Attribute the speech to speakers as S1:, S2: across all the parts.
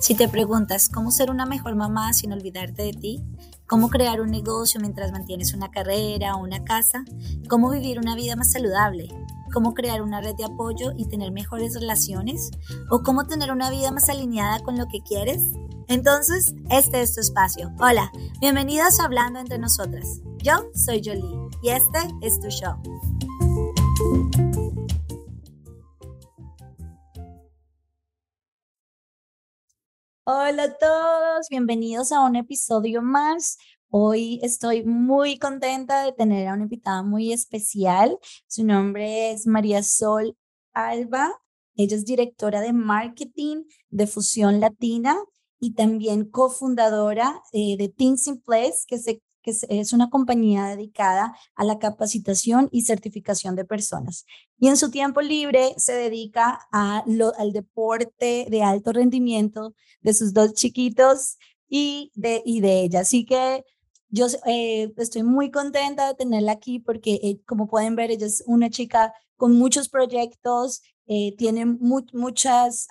S1: Si te preguntas cómo ser una mejor mamá sin olvidarte de ti, cómo crear un negocio mientras mantienes una carrera o una casa, cómo vivir una vida más saludable, cómo crear una red de apoyo y tener mejores relaciones, o cómo tener una vida más alineada con lo que quieres, entonces este es tu espacio. Hola, bienvenidas a Hablando entre nosotras. Yo soy Jolie y este es tu show. Hola a todos, bienvenidos a un episodio más. Hoy estoy muy contenta de tener a una invitada muy especial. Su nombre es María Sol Alba. Ella es directora de marketing de Fusión Latina y también cofundadora eh, de Things in Place, que se que es una compañía dedicada a la capacitación y certificación de personas. Y en su tiempo libre se dedica a al deporte de alto rendimiento de sus dos chiquitos y de, y de ella. Así que yo eh, estoy muy contenta de tenerla aquí porque, eh, como pueden ver, ella es una chica con muchos proyectos, eh, tiene muchas,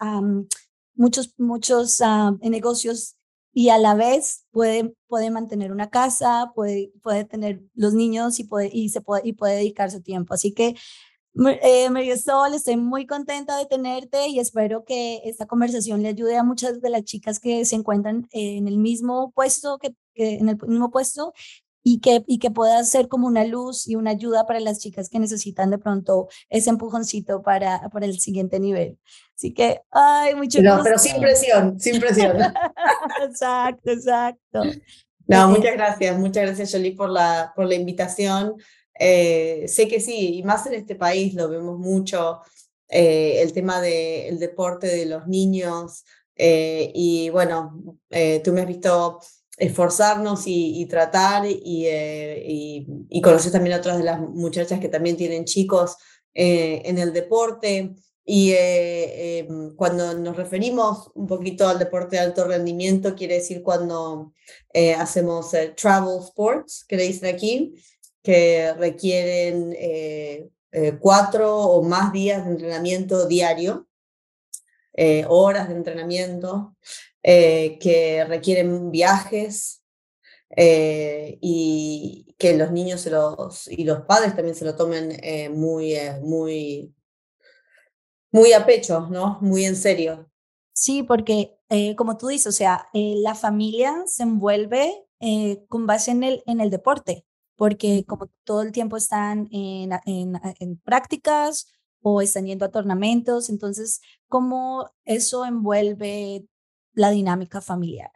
S1: muchos, muchos negocios y a la vez puede, puede mantener una casa, puede, puede tener los niños y puede, y, se puede, y puede dedicar su tiempo. Así que, eh, María Sol, estoy muy contenta de tenerte y espero que esta conversación le ayude a muchas de las chicas que se encuentran en el mismo puesto, que en el mismo puesto y que, y que pueda ser como una luz y una ayuda para las chicas que necesitan de pronto ese empujoncito para, para el siguiente nivel. Así que, ay, mucho
S2: No, pero sin presión, sin presión.
S1: exacto, exacto.
S2: No, muchas gracias, muchas gracias Jolie por la, por la invitación. Eh, sé que sí, y más en este país lo vemos mucho, eh, el tema del deporte de los niños. Eh, y bueno, tú me has visto esforzarnos y, tratar y, y, conocer también a otras de las muchachas que también tienen chicos en el deporte. Y eh, em, cuando nos referimos un poquito al deporte de alto rendimiento, quiere decir cuando eh, hacemos eh, travel sports, que le dicen aquí, que requieren cuatro o más días de entrenamiento diario, horas de entrenamiento, que requieren viajes y que los niños los, y los padres también se lo tomen muy, muy muy a pecho, ¿no? Muy en serio.
S1: Sí, porque eh, como tú dices, o sea, eh, la familia se envuelve eh, con base en el, en el deporte, porque como todo el tiempo están en, en, en prácticas o están yendo a tornamentos, entonces, ¿cómo eso envuelve la dinámica familiar?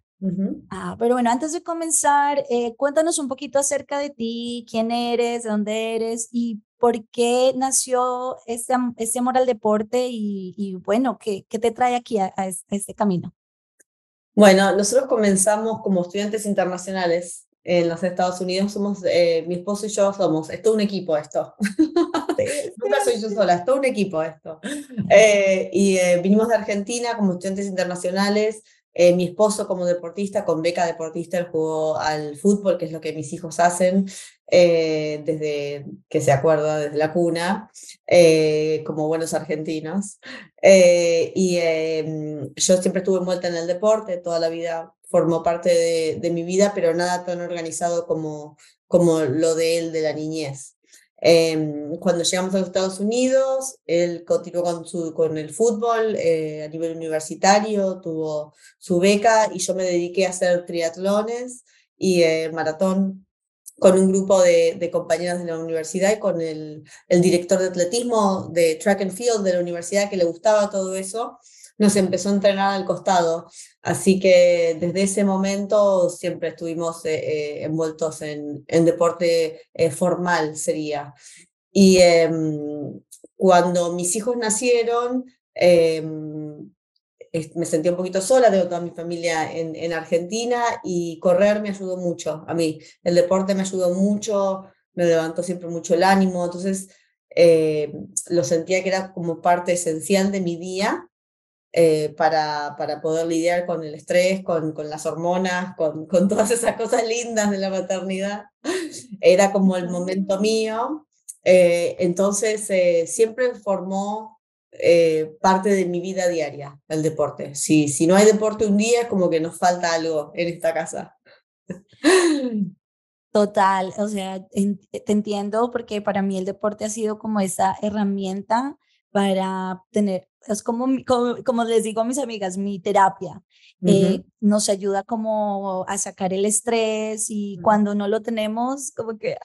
S1: ah, pero bueno, antes de comenzar, cuéntanos un poquito acerca de ti, quién eres, de dónde eres y ¿Por qué nació ese, ese amor al deporte y, bueno, ¿qué, ¿qué, te trae aquí a, este camino?
S2: Bueno, nosotros comenzamos como estudiantes internacionales en los Estados Unidos. Somos, eh, mi esposo y yo somos, es todo un equipo esto. Nunca soy yo sola, es todo un equipo esto. Eh, y eh, vinimos de Argentina como estudiantes internacionales. mi esposo como deportista, con beca deportista, él jugó al fútbol, que es lo que mis hijos hacen. Eh, desde que se acuerda, desde la cuna, eh, como buenos argentinos. Eh, y yo siempre estuve envuelta en el deporte, toda la vida formó parte de, mi vida, pero nada tan organizado como, lo de él de la niñez. Em, cuando llegamos a los Estados Unidos, él continuó con, el fútbol a nivel universitario, tuvo su beca y yo me dediqué a hacer triatlones y maratón con un grupo de, de, compañeras de la universidad y con el, director de atletismo de track and field de la universidad que le gustaba todo eso, nos empezó a entrenar al costado. Así que desde ese momento siempre estuvimos eh, eh, envueltos en, en deporte eh, formal, sería. Y em, cuando mis hijos nacieron, em, me sentí un poquito sola, tengo toda mi familia en, en, Argentina y correr me ayudó mucho a mí. El deporte me ayudó mucho, me levantó siempre mucho el ánimo, entonces lo sentía que era como parte esencial de mi día para, para poder lidiar con el estrés, con, con las hormonas, con, con todas esas cosas lindas de la maternidad. Era como el momento mío. entonces, siempre formó parte de mi vida diaria, el deporte. Si, si no hay deporte un día, es como que nos falta algo en esta casa.
S1: Total, o sea, te entiendo porque para mí el deporte ha sido como esa herramienta para tener, es como, como, les digo a mis amigas, mi terapia. Eh, nos ayuda como a sacar el estrés y cuando no lo tenemos, como que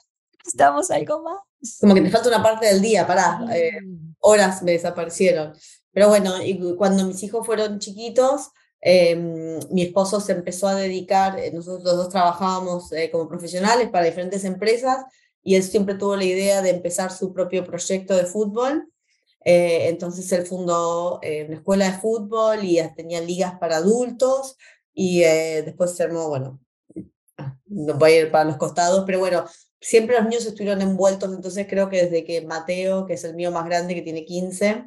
S1: estamos algo más.
S2: Como que te falta una parte del día, para eh, horas me desaparecieron. Pero bueno, y cuando mis hijos fueron chiquitos, Em, mi esposo se empezó a dedicar, eh, nosotros los dos trabajábamos eh, como profesionales para diferentes empresas y él siempre tuvo la idea de empezar su propio proyecto de fútbol. Eh, entonces él fundó una escuela de fútbol y tenía ligas para adultos y después se armó, bueno, no voy a ir para los costados, pero bueno, siempre los niños estuvieron envueltos, entonces creo que desde que Mateo, que es el mío más grande, que tiene 15,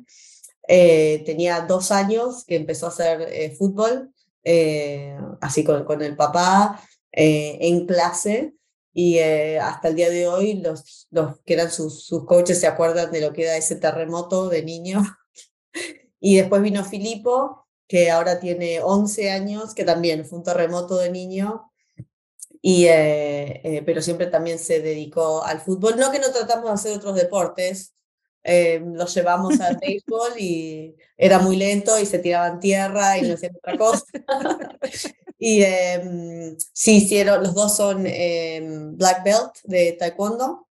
S2: eh, tenía dos años que empezó a hacer eh, fútbol, eh, así con, con, el papá en clase. Y hasta el día de hoy los, los que eran sus, sus coaches se acuerdan de lo que era ese terremoto de niño. y después vino Filipo, que ahora tiene 11 años, que también fue un terremoto de niño. Y, pero siempre también se dedicó al fútbol. No que no tratamos de hacer otros deportes, eh, los llevamos al béisbol y era muy lento y se tiraban tierra y no hacían otra cosa. y eh, sí, hicieron, los dos son em, black belt de taekwondo.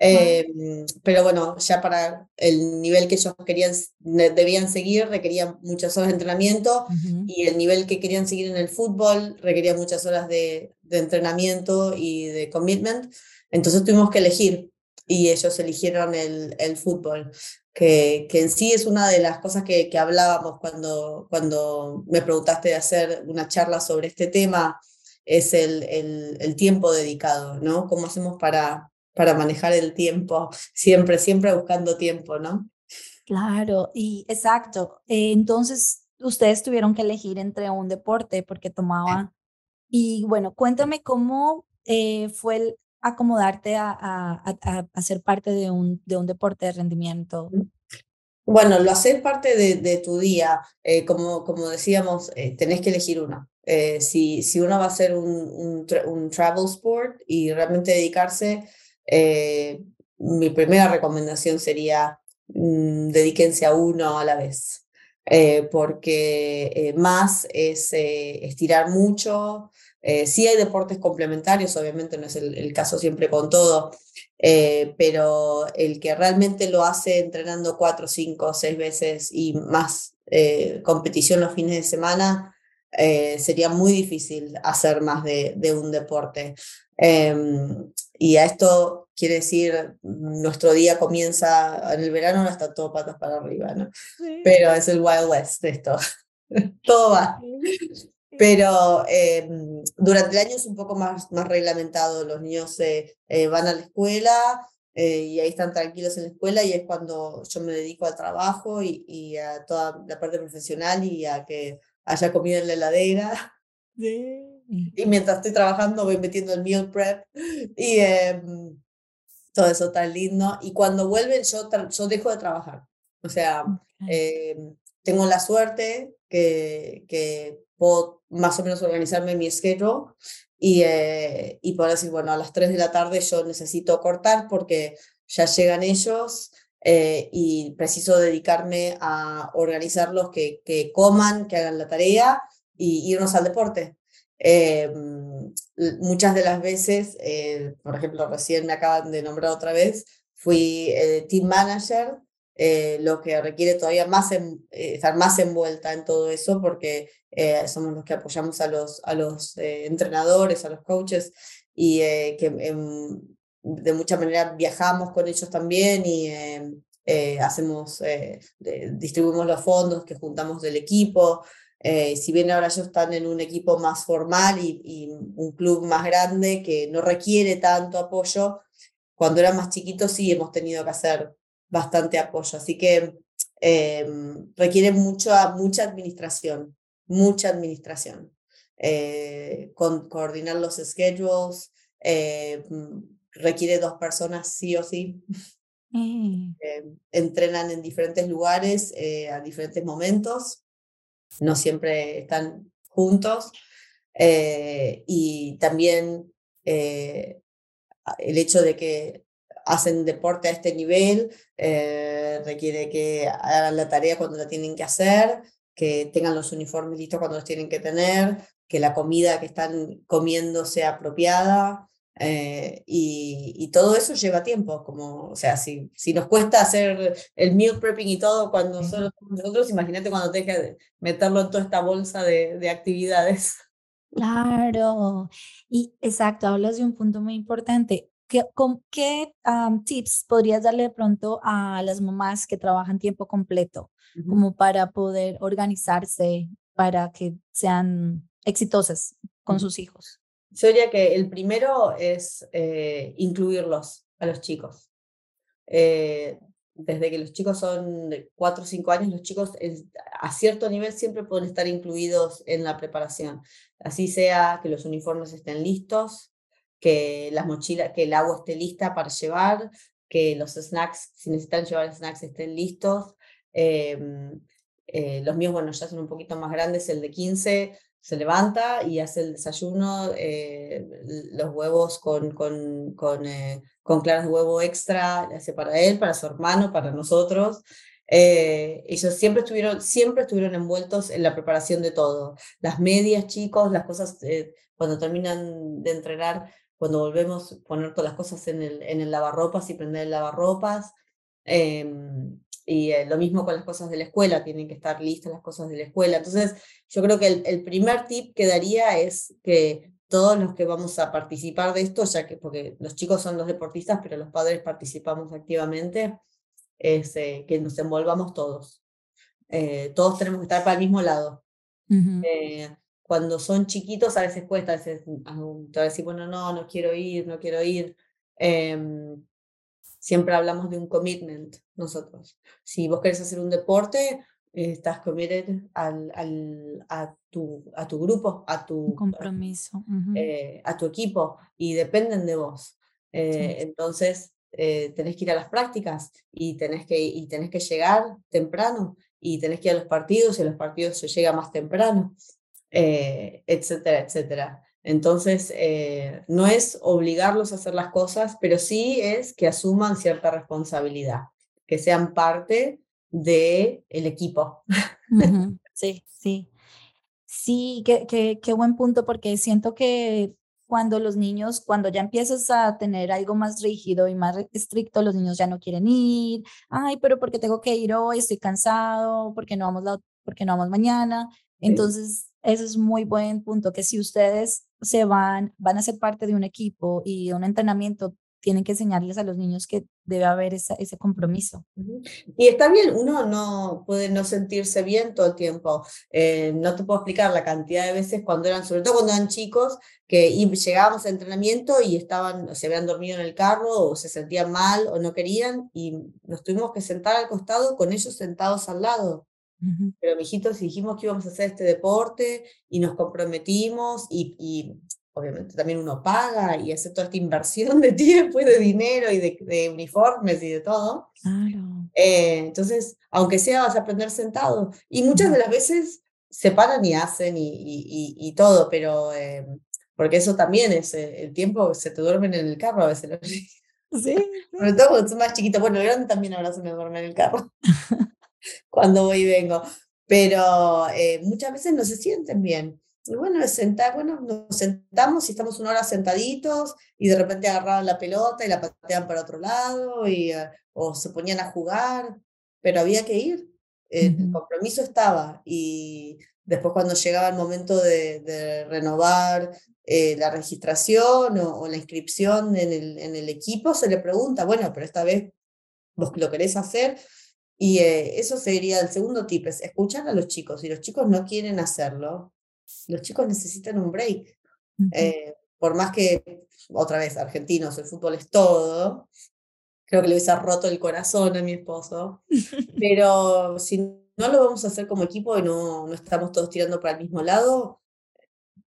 S2: Em, pero bueno, ya para el nivel que ellos querían, debían seguir, requerían muchas horas de entrenamiento y el nivel que querían seguir en el fútbol requería muchas horas de, de entrenamiento y de commitment. Entonces tuvimos que elegir y ellos eligieron el, el fútbol, que, que, en sí es una de las cosas que, que, hablábamos cuando, cuando me preguntaste de hacer una charla sobre este tema, es el, el, el tiempo dedicado, ¿no? ¿Cómo hacemos para, para manejar el tiempo? Siempre, siempre buscando tiempo, ¿no?
S1: Claro, y exacto. Eh, entonces, ustedes tuvieron que elegir entre un deporte porque tomaban... Y bueno, cuéntame cómo eh, fue el, acomodarte a, a, a, ser parte de un, de un deporte de rendimiento?
S2: Bueno, lo haces parte de, de tu día. Eh, como, como decíamos, eh, tenés que elegir uno. Eh, si, si uno va a hacer un, un, travel sport y realmente dedicarse, mi primera recomendación sería mm, dedíquense a uno a la vez. porque más es estirar mucho, eh, sí hay deportes complementarios, obviamente no es el, caso siempre con todo, eh, pero el que realmente lo hace entrenando cuatro, cinco, seis veces y más eh, competición los fines de semana, sería muy difícil hacer más de, de un deporte. Em, y a esto quiere decir, nuestro día comienza en el verano, no está todo patas para arriba, ¿no? Pero es el Wild West de esto. todo va. Pero em, durante el año es un poco más, más reglamentado. Los niños eh, van a la escuela eh, y ahí están tranquilos en la escuela y es cuando yo me dedico al trabajo y, y, a toda la parte profesional y a que haya comida en la heladera. Y mientras estoy trabajando voy metiendo el meal prep y em, todo eso tan lindo. Y cuando vuelven yo, yo dejo de trabajar. O sea, em, tengo la suerte que, que puedo más o menos organizarme mi schedule y, eh, y poder decir, bueno, a las 3 de la tarde yo necesito cortar porque ya llegan ellos eh, y preciso dedicarme a organizarlos que, que coman, que hagan la tarea y irnos al deporte. Eh, muchas de las veces, por ejemplo, recién me acaban de nombrar otra vez, fui team manager eh, lo que requiere todavía más eh, estar más envuelta en todo eso porque eh, somos los que apoyamos a los, a los entrenadores, a los coaches y que de mucha manera viajamos con ellos también y hacemos, distribuimos los fondos que juntamos del equipo. si bien ahora ellos están en un equipo más formal y, y un club más grande que no requiere tanto apoyo, cuando eran más chiquitos sí hemos tenido que hacer bastante apoyo. Así que em, requiere mucha, mucha administración, mucha administración. Eh, con, coordinar los schedules, eh, requiere dos personas sí o sí. Mm. entrenan en diferentes lugares a diferentes momentos, no siempre están juntos. y también el hecho de que hacen deporte a este nivel, eh, requiere que hagan la tarea cuando la tienen que hacer, que tengan los uniformes listos cuando los tienen que tener, que la comida que están comiendo sea apropiada. Eh, y, todo eso lleva tiempo, como, o sea, si, si nos cuesta hacer el meal prepping y todo cuando solo nosotros, imagínate cuando te que meterlo en toda esta bolsa de, de actividades.
S1: Claro, y exacto, hablas de un punto muy importante. ¿Qué, con, qué tips podrías darle de pronto a las mamás que trabajan tiempo completo, como para poder organizarse, para que sean exitosas con sus hijos?
S2: Yo diría que el primero es eh, incluirlos a los chicos. Eh, desde que los chicos son de 4 o 5 años, los chicos a cierto nivel siempre pueden estar incluidos en la preparación. Así sea que los uniformes estén listos, que las mochilas, que el agua esté lista para llevar, que los snacks, si necesitan llevar snacks, estén listos. Em, eh, los míos, bueno, ya son un poquito más grandes, el de 15 se levanta y hace el desayuno, eh, los huevos con, con, con, eh, con, claras de huevo extra, hace para él, para su hermano, para nosotros. ellos siempre estuvieron, siempre estuvieron envueltos en la preparación de todo. Las medias, chicos, las cosas, cuando terminan de entrenar, cuando volvemos, poner todas las cosas en el, en el lavarropas y prender el lavarropas. Em, y eh, lo mismo con las cosas de la escuela, tienen que estar listas las cosas de la escuela. Entonces, yo creo que el, primer tip que daría es que todos los que vamos a participar de esto, ya que porque los chicos son los deportistas, pero los padres participamos activamente, es eh, que nos envolvamos todos. Eh, todos tenemos que estar para el mismo lado cuando son chiquitos a veces cuesta, a veces va a decir, bueno, no, no quiero ir, no quiero ir. Em, siempre hablamos de un commitment nosotros. Si vos querés hacer un deporte, estás committed al, al, a, tu, a tu grupo, a tu
S1: compromiso,
S2: eh, a tu equipo y dependen de vos. Eh, entonces, eh, tenés que ir a las prácticas y tenés, que, y tenés que llegar temprano y tenés que ir a los partidos y a los partidos se llega más temprano. Eh, etcétera, etcétera. Entonces, eh, no es obligarlos a hacer las cosas, pero sí es que asuman cierta responsabilidad, que sean parte del el equipo.
S1: Sí, sí. Sí, qué, qué, qué buen punto, porque siento que cuando los niños, cuando ya empiezas a tener algo más rígido y más estricto, los niños ya no quieren ir. Ay, pero porque tengo que ir hoy, estoy cansado, porque no vamos, la, porque no vamos mañana. Entonces, ese es muy buen punto, que si ustedes se van, van a ser parte de un equipo y de un entrenamiento, tienen que enseñarles a los niños que debe haber ese compromiso.
S2: Y está bien, uno no puede no sentirse bien todo el tiempo. Eh, no te puedo explicar la cantidad de veces cuando eran, sobre todo cuando eran chicos, que llegábamos a entrenamiento y estaban, se habían dormido en el carro o se sentían mal o no querían y nos tuvimos que sentar al costado con ellos sentados al lado. Pero, mijitos, dijimos que íbamos a hacer este deporte y nos comprometimos y, y, obviamente también uno paga y hace toda esta inversión de tiempo y de dinero y de, uniformes y de todo. Eh, entonces, aunque sea, vas a aprender sentado. Y muchas de las veces se paran y hacen y, y, y todo, pero eh, porque eso también es eh, el tiempo, se te duermen en el carro a veces.
S1: Sí.
S2: Sobre todo cuando son más chiquitos. Bueno, el grande también ahora se me duerme en el carro. cuando voy y vengo. Pero eh, muchas veces no se sienten bien. Y bueno, es sentar, bueno, nos sentamos y estamos una hora sentaditos y de repente agarraban la pelota y la pateaban para otro lado y, eh, o se ponían a jugar, pero había que ir. El compromiso estaba y después cuando llegaba el momento de, renovar eh, la registración o, o, la inscripción en el, en el equipo, se le pregunta, bueno, pero esta vez vos lo querés hacer, y eh, eso sería el segundo tip, es escuchar a los chicos. Si los chicos no quieren hacerlo, los chicos necesitan un break. Eh, por más que, otra vez, argentinos, el fútbol es todo, creo que le hubiese roto el corazón a mi esposo. Pero si no lo vamos a hacer como equipo y no, no estamos todos tirando para el mismo lado,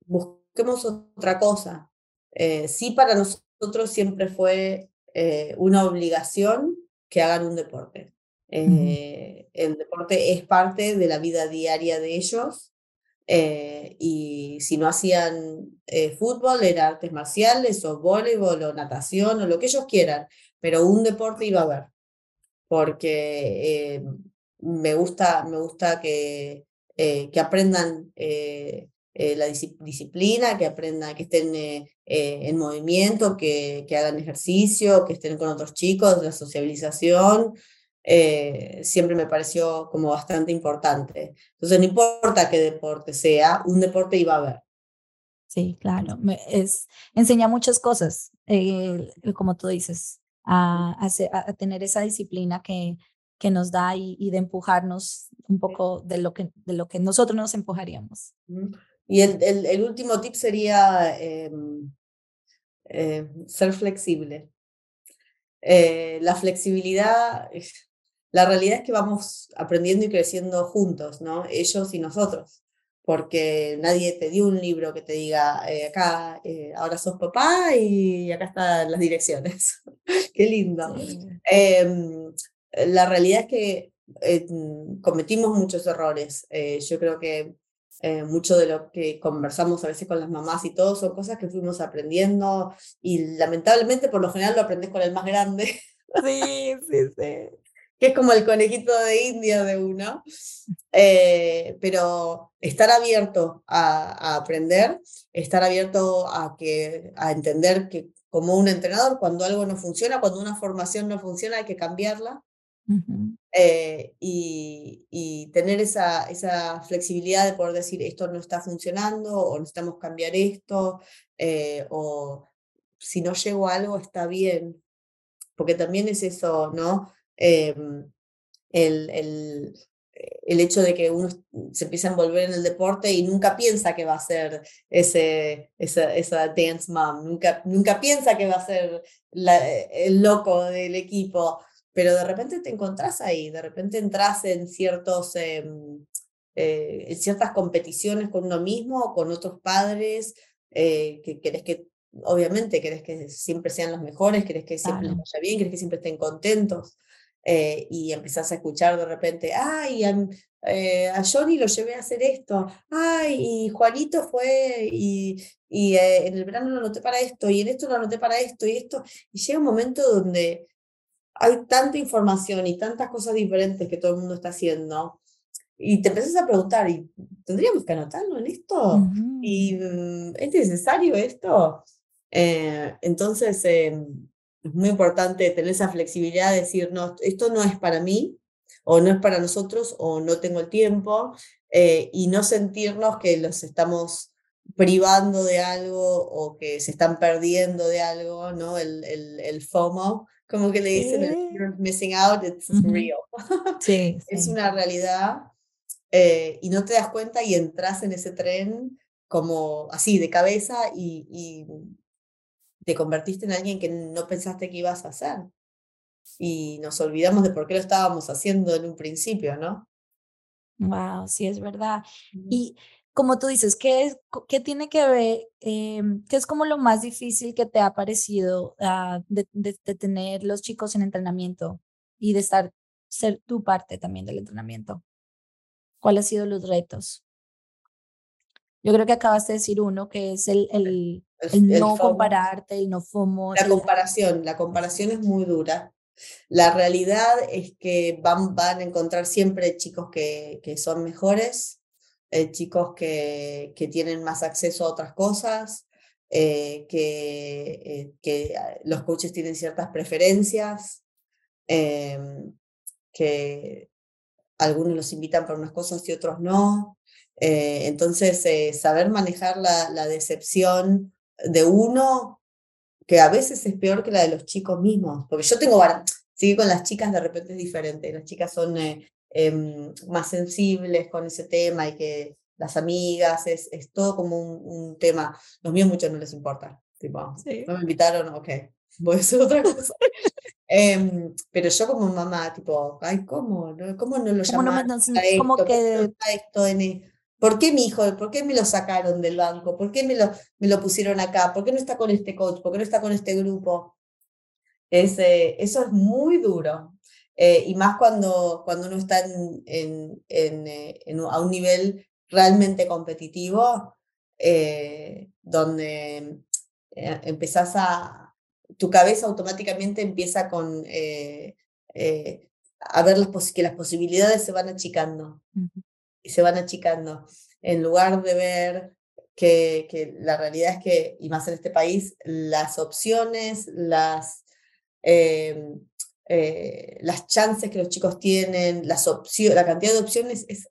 S2: busquemos otra cosa. Eh, sí, para nosotros siempre fue eh, una obligación que hagan un deporte. Eh, el deporte es parte de la vida diaria de ellos y si no hacían fútbol, era artes marciales o voleibol o natación o lo que ellos quieran, pero un deporte iba a haber, porque me gusta, me gusta que, que aprendan eh, la disciplina, que aprendan, que estén eh, eh, en movimiento, que, que, hagan ejercicio, que estén con otros chicos, la sociabilización, siempre me pareció como bastante importante. Entonces, no importa qué deporte sea, un deporte iba a haber.
S1: Sí, claro, es, enseña muchas cosas, como tú dices, a, a, tener esa disciplina que, que nos da y, de empujarnos un poco de lo que, de lo que nosotros nos empujaríamos.
S2: Y el, el, último tip sería em, eh, ser flexible. Eh, la flexibilidad, la realidad es que vamos aprendiendo y creciendo juntos, ¿no? Ellos y nosotros, porque nadie te dio un libro que te diga, eh, acá, ahora sos papá y acá están las direcciones. Qué lindo. Em, la realidad es que cometimos muchos errores. yo creo que eh, mucho de lo que conversamos a veces con las mamás y todo son cosas que fuimos aprendiendo y lamentablemente por lo general lo aprendes con el más grande.
S1: Sí, sí, sí.
S2: Que es como el conejito de India de uno. Eh, pero estar abierto a, aprender, estar abierto a, que, a entender que como un entrenador, cuando algo no funciona, cuando una formación no funciona, hay que cambiarla. Eh, y, tener esa, esa flexibilidad de poder decir esto no está funcionando o necesitamos cambiar esto eh, o si no llego a algo está bien, porque también es eso, ¿no? Em, el, el, el, hecho de que uno se empieza a envolver en el deporte y nunca piensa que va a ser ese, esa, esa dance mom, nunca, nunca piensa que va a ser el loco del equipo pero de repente te encontrás ahí, de repente entras en, ciertos, em, eh, en ciertas competiciones con uno mismo, o con otros padres, eh, que querés que, obviamente, querés que siempre sean los mejores, querés que siempre les vaya bien, querés que siempre estén contentos. Eh, y empezás a escuchar de repente, ay, a, a, Johnny lo llevé a hacer esto, ay, y Juanito fue, y, y en el verano lo anoté para esto, y en esto lo anoté para esto, y esto, y llega un momento donde hay tanta información y tantas cosas diferentes que todo el mundo está haciendo. Y te empiezas a preguntar, ¿y tendríamos que anotarlo en esto? ¿Y mm, es necesario esto? Eh, entonces, em, es muy importante tener esa flexibilidad de decir, no, esto no es para mí, o no es para nosotros, o no tengo el tiempo, eh, y no sentirnos que los estamos privando de algo o que se están perdiendo de algo, ¿no? El, el, el FOMO, como que le dicen, you're missing out, it's real.
S1: Sí,
S2: es una realidad eh, y no te das cuenta y entras en ese tren como así, de cabeza y, y, te convertiste en alguien que no pensaste que ibas a hacer. Y nos olvidamos de por qué lo estábamos haciendo en un principio, ¿no?
S1: Wow, sí, es verdad. Y como tú dices, ¿qué, es, qué tiene que ver, em, qué es como lo más difícil que te ha parecido ah, de, de, tener los chicos en entrenamiento y de estar, ser tu parte también del entrenamiento? ¿Cuáles han sido los retos? Yo creo que acabas de decir uno, que es el, el, el, no compararte, el no FOMO.
S2: La comparación, la comparación es muy dura. La realidad es que van, van a encontrar siempre chicos que, que son mejores, eh, chicos que, que, tienen más acceso a otras cosas, eh, que, eh, que, los coaches tienen ciertas preferencias, em, que algunos los invitan para unas cosas y otros no. entonces, saber manejar la, la, decepción de uno, que a veces es peor que la de los chicos mismos, porque yo tengo, sigue con las chicas de repente es diferente, las chicas son Em, más sensibles con ese tema y que las amigas, es, es todo como un, tema. Los míos muchos no les importa. Tipo, no me invitaron, ok, voy a hacer otra cosa. Em, pero yo como mamá, tipo, ay, ¿cómo? ¿Cómo no lo llamaron
S1: como que...
S2: esto, ¿Por qué mi hijo? ¿Por qué me lo sacaron del banco? ¿Por qué me lo, me lo pusieron acá? ¿Por qué no está con este coach? ¿Por qué no está con este grupo? Es, eso es muy duro. Eh, y más cuando, cuando uno está en, eh, a un nivel realmente competitivo, eh, donde empezás a, tu cabeza automáticamente empieza con a ver que las posibilidades se van achicando se van achicando. En lugar de ver que, la realidad es que, y más en este país, las opciones, las, eh, las chances que los chicos tienen, las la cantidad de opciones es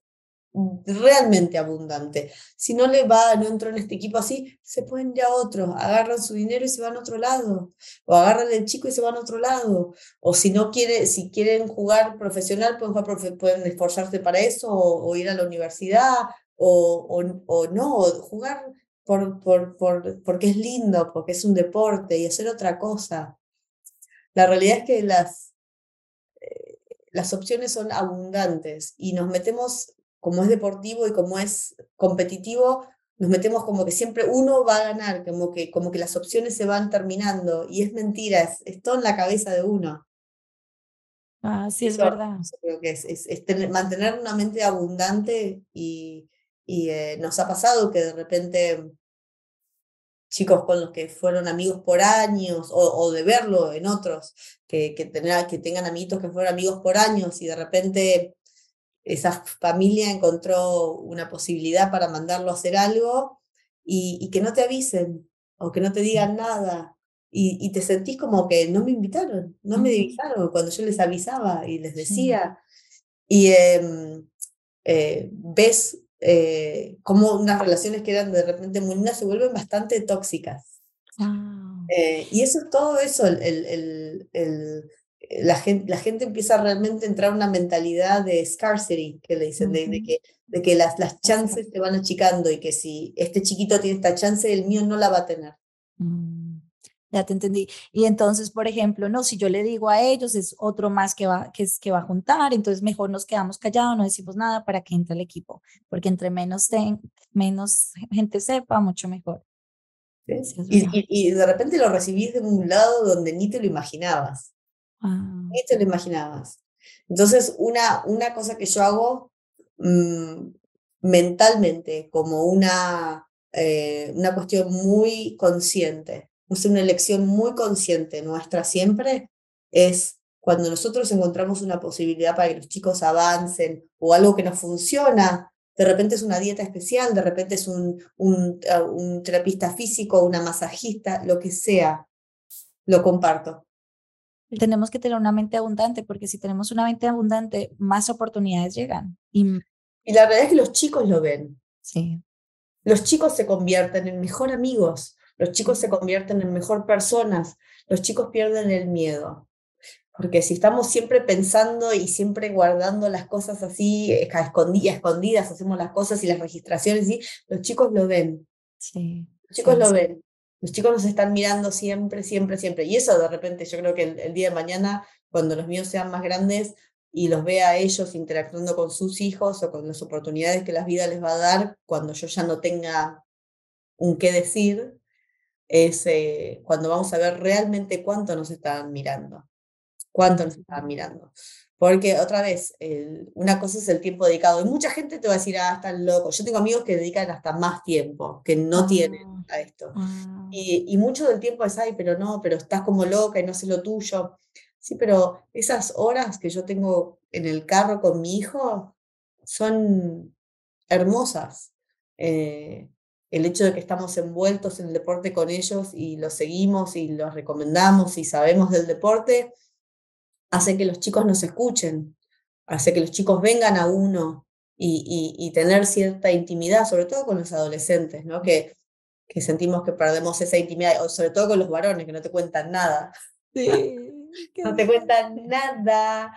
S2: realmente abundante. Si no le va, no entró en este equipo así, se pueden ir a otro, agarran su dinero y se van a otro lado, o agarran el chico y se van a otro lado, o si no quiere, si quieren jugar profesional, pueden, esforzarse para eso, o, ir a la universidad, o, o, o no, jugar por, por, por, porque es lindo, porque es un deporte y hacer otra cosa. La realidad es que las, eh, las opciones son abundantes y nos metemos, como es deportivo y como es competitivo, nos metemos como que siempre uno va a ganar, como que, como que las opciones se van terminando y es mentira, es, todo en la cabeza de uno.
S1: Ah, sí, es verdad.
S2: creo que es, es, mantener una mente abundante y, y eh, nos ha pasado que de repente chicos con los que fueron amigos por años, o, de verlo en otros, que, que, que tengan amiguitos que fueron amigos por años y de repente esa familia encontró una posibilidad para mandarlo a hacer algo y, que no te avisen o que no te digan nada. Y, te sentís como que no me invitaron, no me avisaron cuando yo les avisaba y les decía. Y em, eh, ves eh, como unas relaciones que eran de repente muy lindas se vuelven bastante tóxicas. Eh, y eso es todo eso, el, el, el, la, gente, la gente empieza realmente a entrar en una mentalidad de scarcity, que le dicen, de, que, de que las, las chances te van achicando y que si este chiquito tiene esta chance, el mío no la va a tener.
S1: Mm. Ya te entendí. Y entonces, por ejemplo, no, si yo le digo a ellos, es otro más que va, que, es, que va a juntar, entonces mejor nos quedamos callados, no decimos nada para que entre el equipo, porque entre menos, ten, menos gente sepa, mucho mejor.
S2: y, de repente lo recibís de un lado donde ni te lo imaginabas. Ah. Ni te lo imaginabas. Entonces, una, una cosa que yo hago mm, mentalmente, como una, eh, una cuestión muy consciente, es una elección muy consciente nuestra siempre, es cuando nosotros encontramos una posibilidad para que los chicos avancen o algo que nos funciona, de repente es una dieta especial, de repente es un, un, ah, un terapista físico, una masajista, lo que sea, lo comparto.
S1: Tenemos que tener una mente abundante, porque si tenemos una mente abundante, más oportunidades llegan. Y,
S2: y la verdad es que los chicos lo ven.
S1: Sí.
S2: Los chicos se convierten en mejor amigos, los chicos se convierten en mejor personas, los chicos pierden el miedo. Porque si estamos siempre pensando y siempre guardando las cosas así, escondidas, escondidas, hacemos las cosas y las registraciones, ¿sí? los chicos lo ven.
S1: Sí.
S2: Los chicos lo ven. Los chicos nos están mirando siempre, siempre, siempre. Y eso de repente yo creo que el, día de mañana, cuando los míos sean más grandes y los vea a ellos interactuando con sus hijos o con las oportunidades que la vida les va a dar, cuando yo ya no tenga un qué decir, es eh, cuando vamos a ver realmente cuánto nos están mirando, cuánto nos están mirando. Porque otra vez, una cosa es el tiempo dedicado. Y mucha gente te va a decir, ah, están locos. Yo tengo amigos que dedican hasta más tiempo, que no tienen ah, a esto. Ah. Y, y, mucho del tiempo es, ay, pero no, pero estás como loca y no sé lo tuyo. Sí, pero esas horas que yo tengo en el carro con mi hijo son hermosas. Eh, el hecho de que estamos envueltos en el deporte con ellos y los seguimos y los recomendamos y sabemos del deporte, hace que los chicos nos escuchen, hace que los chicos vengan a uno y, tener cierta intimidad, sobre todo con los adolescentes, ¿no? que, que sentimos que perdemos esa intimidad, o sobre todo con los varones, que no te cuentan nada. no te cuentan nada.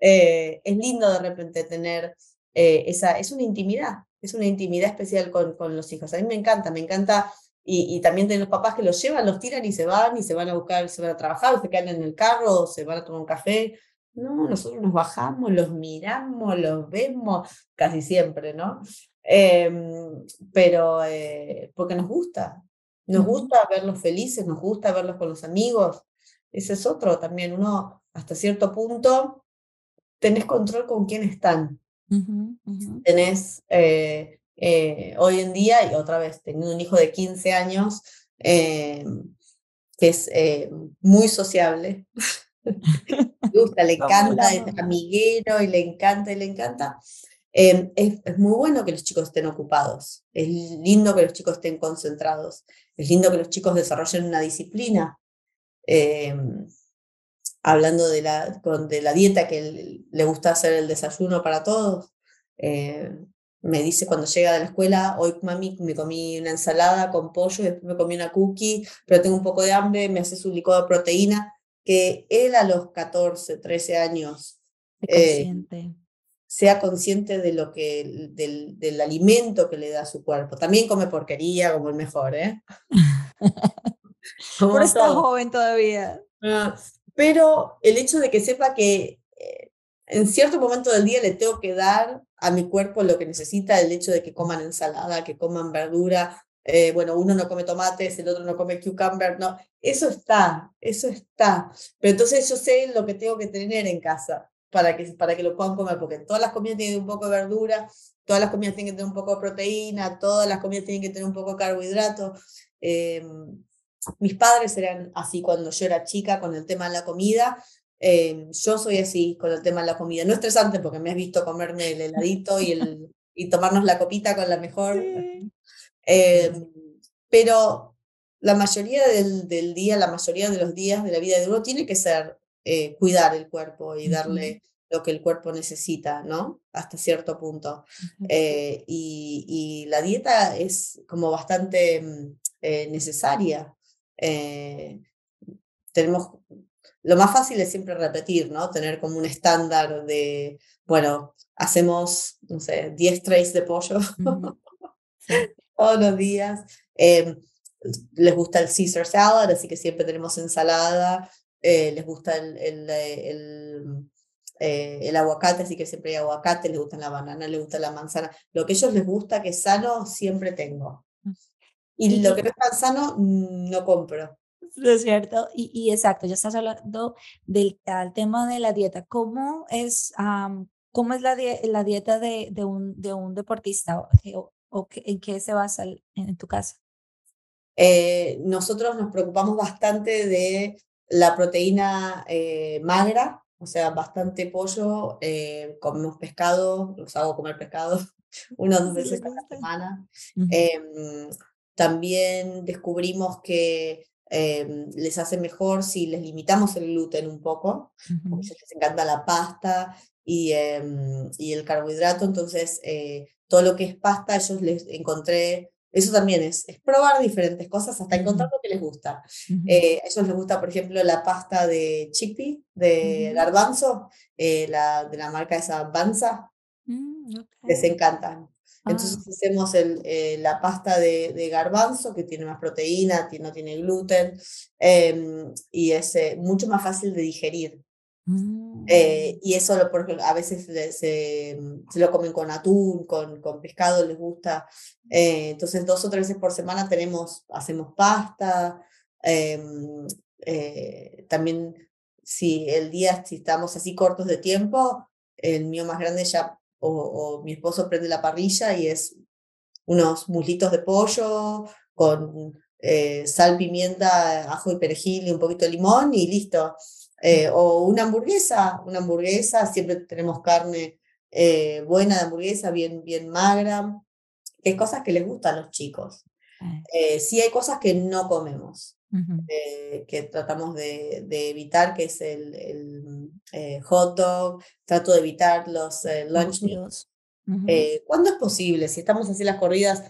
S2: Eh, es lindo de repente tener eh, esa, es una intimidad, es una intimidad especial con, con los hijos. A mí me encanta, me encanta y, también de los papás que los llevan, los tiran y se van, y se van a buscar, se van a trabajar, o se quedan en el carro, o se van a tomar un café. No, nosotros nos bajamos, los miramos, los vemos, casi siempre, ¿no? Em, pero eh, porque nos gusta, nos gusta verlos felices, nos gusta verlos con los amigos. Ese es otro también, uno hasta cierto punto tenés control con quién están. Tenés eh, eh, hoy en día, y otra vez, tengo un hijo de 15 años eh, que es muy sociable. le gusta, le encanta, es amiguero y le encanta y le encanta. es, es, muy bueno que los chicos estén ocupados, es lindo que los chicos estén concentrados, es lindo que los chicos desarrollen una disciplina hablando de la, de la dieta que le gusta hacer el desayuno para todos. Eh, me dice cuando llega de la escuela, hoy mami me comí una ensalada con pollo, después me comí una cookie, pero tengo un poco de hambre, me hace su licuado de proteína, que él a los 14, 13 años eh, sea consciente de lo que, del, del, alimento que le da a su cuerpo. También come porquería como el mejor, ¿eh?
S1: Pero está joven todavía.
S2: Ah, pero el hecho de que sepa que eh, en cierto momento del día le tengo que dar a mi cuerpo lo que necesita, el hecho de que coman ensalada, que coman verdura, eh, bueno, uno no come tomates, el otro no come cucumber, no, eso está, eso está. Pero entonces yo sé lo que tengo que tener en casa para que, para que lo puedan comer, porque todas las comidas tienen un poco de verdura, todas las comidas tienen que tener un poco de proteína, todas las comidas tienen que tener un poco de carbohidrato. Eh, mis padres eran así cuando yo era chica con el tema de la comida. Eh, yo soy así con el tema de la comida. No estresante porque me has visto comerme el heladito y, el, y tomarnos la copita con la mejor. Eh, pero la mayoría del, del, día, la mayoría de los días de la vida de uno tiene que ser eh, cuidar el cuerpo y darle lo que el cuerpo necesita, ¿no? Hasta cierto punto. y, y, la dieta es como bastante mm, necesaria eh, tenemos, lo más fácil es siempre repetir, ¿no? Tener como un estándar de, bueno, hacemos, no sé, 10 trays de pollo todos los días. Eh, les gusta el Caesar salad, así que siempre tenemos ensalada. Eh, les gusta el, el, el, el, aguacate, así que siempre hay aguacate. Les gusta la banana, les gusta la manzana. Lo que a ellos les gusta, que es sano, siempre tengo. Y lo que no es tan sano, mm, no compro.
S1: Es cierto, y, y exacto, ya estás hablando del tema de la dieta. ¿Cómo es, cómo es la, la dieta de, de, un, de un deportista o, o, en qué se basa en, tu casa?
S2: Eh, nosotros nos preocupamos bastante de la proteína eh, magra, o sea, bastante pollo, eh, comemos pescado, los hago comer pescado una o dos veces a la semana. También descubrimos que em, les hace mejor si les limitamos el gluten un poco, porque les encanta la pasta y, em, y el carbohidrato, entonces eh, todo lo que es pasta, ellos les encontré, eso también es, es probar diferentes cosas hasta encontrar lo que les gusta. Eh, a ellos les gusta, por ejemplo, la pasta de chickpea, de garbanzo, eh, la, de la marca esa Banza, mm, les encantan. Entonces ah. hacemos el, eh, la pasta de, de, garbanzo, que tiene más proteína, no tiene gluten, em, y es eh, mucho más fácil de digerir. Mm. Eh, y eso lo, porque a veces se, se, lo comen con atún, con, con pescado, les gusta. entonces dos o tres veces por semana tenemos, hacemos pasta. Em, también si el día, si estamos así cortos de tiempo, el mío más grande ya o, mi esposo prende la parrilla y es unos muslitos de pollo con eh, sal, pimienta, ajo y perejil y un poquito de limón y listo. Eh, o una hamburguesa, una hamburguesa, siempre tenemos carne eh, buena de hamburguesa, bien, bien magra, que es cosas que les gustan a los chicos. sí hay cosas que no comemos. Eh, que tratamos de, de, evitar, que es el, el eh, hot dog, trato de evitar los eh, lunch meals. cuando es posible? Si estamos así las corridas,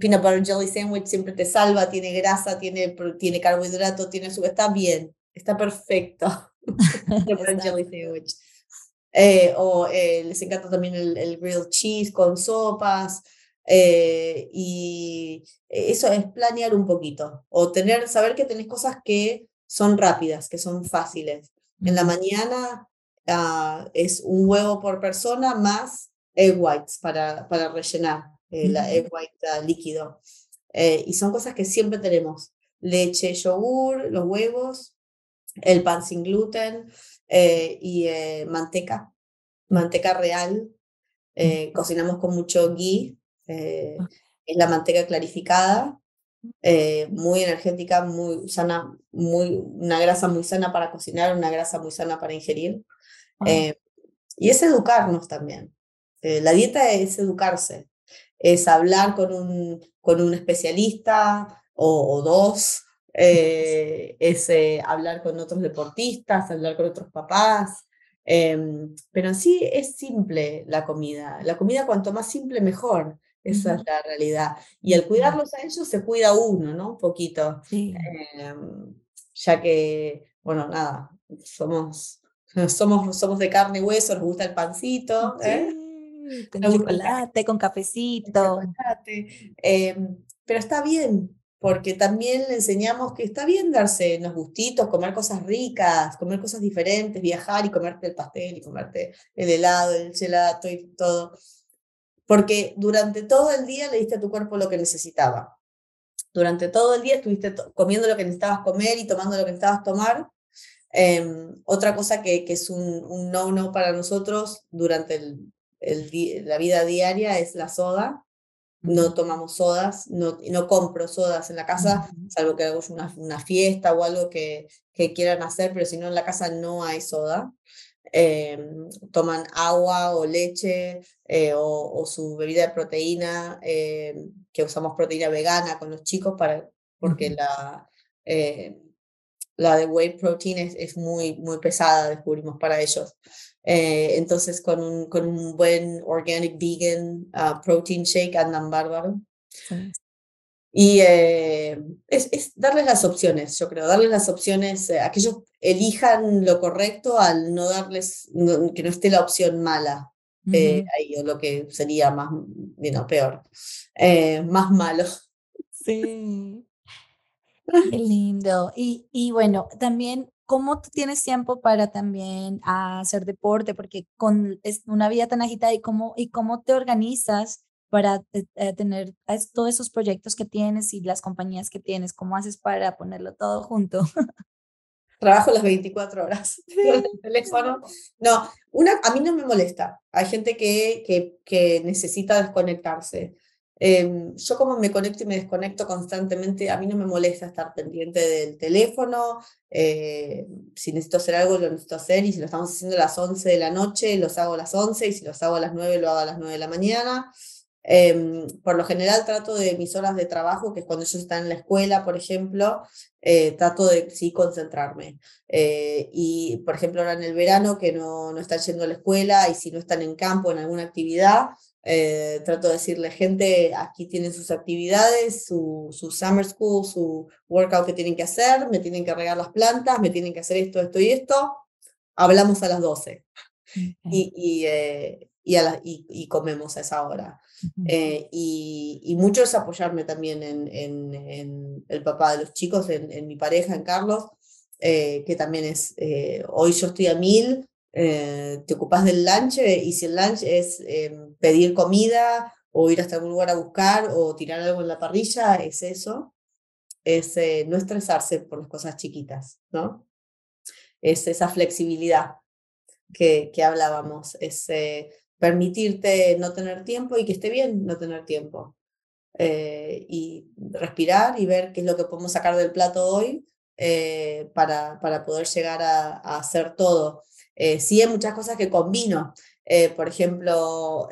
S2: peanut butter jelly sandwich siempre te salva, tiene grasa, tiene, tiene carbohidrato, tiene su, está bien, está perfecto. jelly sandwich. o les encanta también el, el grilled cheese con sopas. Eh, y eso es planear un poquito o tener, saber que tenés cosas que son rápidas, que son fáciles. En la mañana ah, es un huevo por persona más egg whites para, para rellenar el eh, egg white ah, líquido. Eh, y son cosas que siempre tenemos. Leche, yogur, los huevos, el pan sin gluten y manteca, manteca real. cocinamos con mucho ghee eh, ah. es la manteca clarificada, eh, muy energética, muy sana, muy, una grasa muy sana para cocinar, una grasa muy sana para ingerir. Ah. Eh, y es educarnos también. la dieta es educarse, es hablar con un, con un especialista o, dos, es hablar con otros deportistas, hablar con otros papás. Em, pero sí es simple la comida. La comida cuanto más simple mejor. Esa es la realidad. Y al cuidarlos a ellos se cuida uno, ¿no? Un poquito. Em, ya que, bueno, nada, somos, somos, somos de carne y hueso, nos gusta el pancito. ¿eh?
S1: con chocolate, con cafecito.
S2: Em, pero está bien, porque también le enseñamos que está bien darse los gustitos, comer cosas ricas, comer cosas diferentes, viajar y comerte el pastel y comerte el helado, el gelato y todo porque durante todo el día le diste a tu cuerpo lo que necesitaba. Durante todo el día estuviste comiendo lo que necesitabas comer y tomando lo que necesitabas tomar. Em, otra cosa que, que es un no-no para nosotros durante el, el, la vida diaria es la soda. No tomamos sodas, no, no compro sodas en la casa, salvo que hago una, una fiesta o algo que, que quieran hacer, pero si no en la casa no hay soda. Em, toman agua o leche eh, o, su bebida de proteína, em, que usamos proteína vegana con los chicos para, porque la, eh, la de whey protein es, es, muy, muy pesada, descubrimos para ellos. Eh, entonces con un, con un buen organic vegan uh, protein shake andan bárbaro. Y eh, es, es, darles las opciones, yo creo, darles las opciones a que ellos elijan lo correcto al no darles, que no esté la opción mala eh, ahí, o lo que sería más, bueno, peor, eh, más malo.
S1: Sí. Qué lindo. Y, y bueno, también, ¿cómo tú tienes tiempo para también hacer deporte? Porque con una vida tan agitada, ¿y cómo, y cómo te organizas? Para eh, tener todos esos proyectos que tienes y las compañías que tienes? ¿Cómo haces para ponerlo todo junto?
S2: Trabajo las 24 horas el teléfono. No, una, a mí no me molesta. Hay gente que, que, que necesita desconectarse. Em, yo como me conecto y me desconecto constantemente, a mí no me molesta estar pendiente del teléfono. Eh, si necesito hacer algo, lo necesito hacer. Y si lo estamos haciendo a las 11 de la noche, los hago a las 11. Y si los hago a las 9, lo hago a las 9 de la mañana. Em, por lo general trato de mis horas de trabajo, que es cuando ellos están en la escuela, por ejemplo, eh, trato de sí concentrarme. Eh, y, por ejemplo, ahora en el verano, que no, no están yendo a la escuela y si no están en campo en alguna actividad, eh, trato de decirle, gente, aquí tienen sus actividades, su, su, summer school, su workout que tienen que hacer, me tienen que regar las plantas, me tienen que hacer esto, esto y esto. Hablamos a las 12. Y, y, y, a y, comemos a esa hora. Eh, y, y, mucho es apoyarme también en, en, el papá de los chicos, en, mi pareja, en Carlos, eh, que también es, eh, hoy yo estoy a mil, te ocupas del lunch y si el lunch es pedir comida o ir hasta algún lugar a buscar o tirar algo en la parrilla, es eso, es no estresarse por las cosas chiquitas, ¿no? Es esa flexibilidad que, que hablábamos, es permitirte no tener tiempo y que esté bien no tener tiempo. Eh, y respirar y ver qué es lo que podemos sacar del plato hoy eh, para, para poder llegar a, hacer todo. Eh, sí hay muchas cosas que combino. por ejemplo,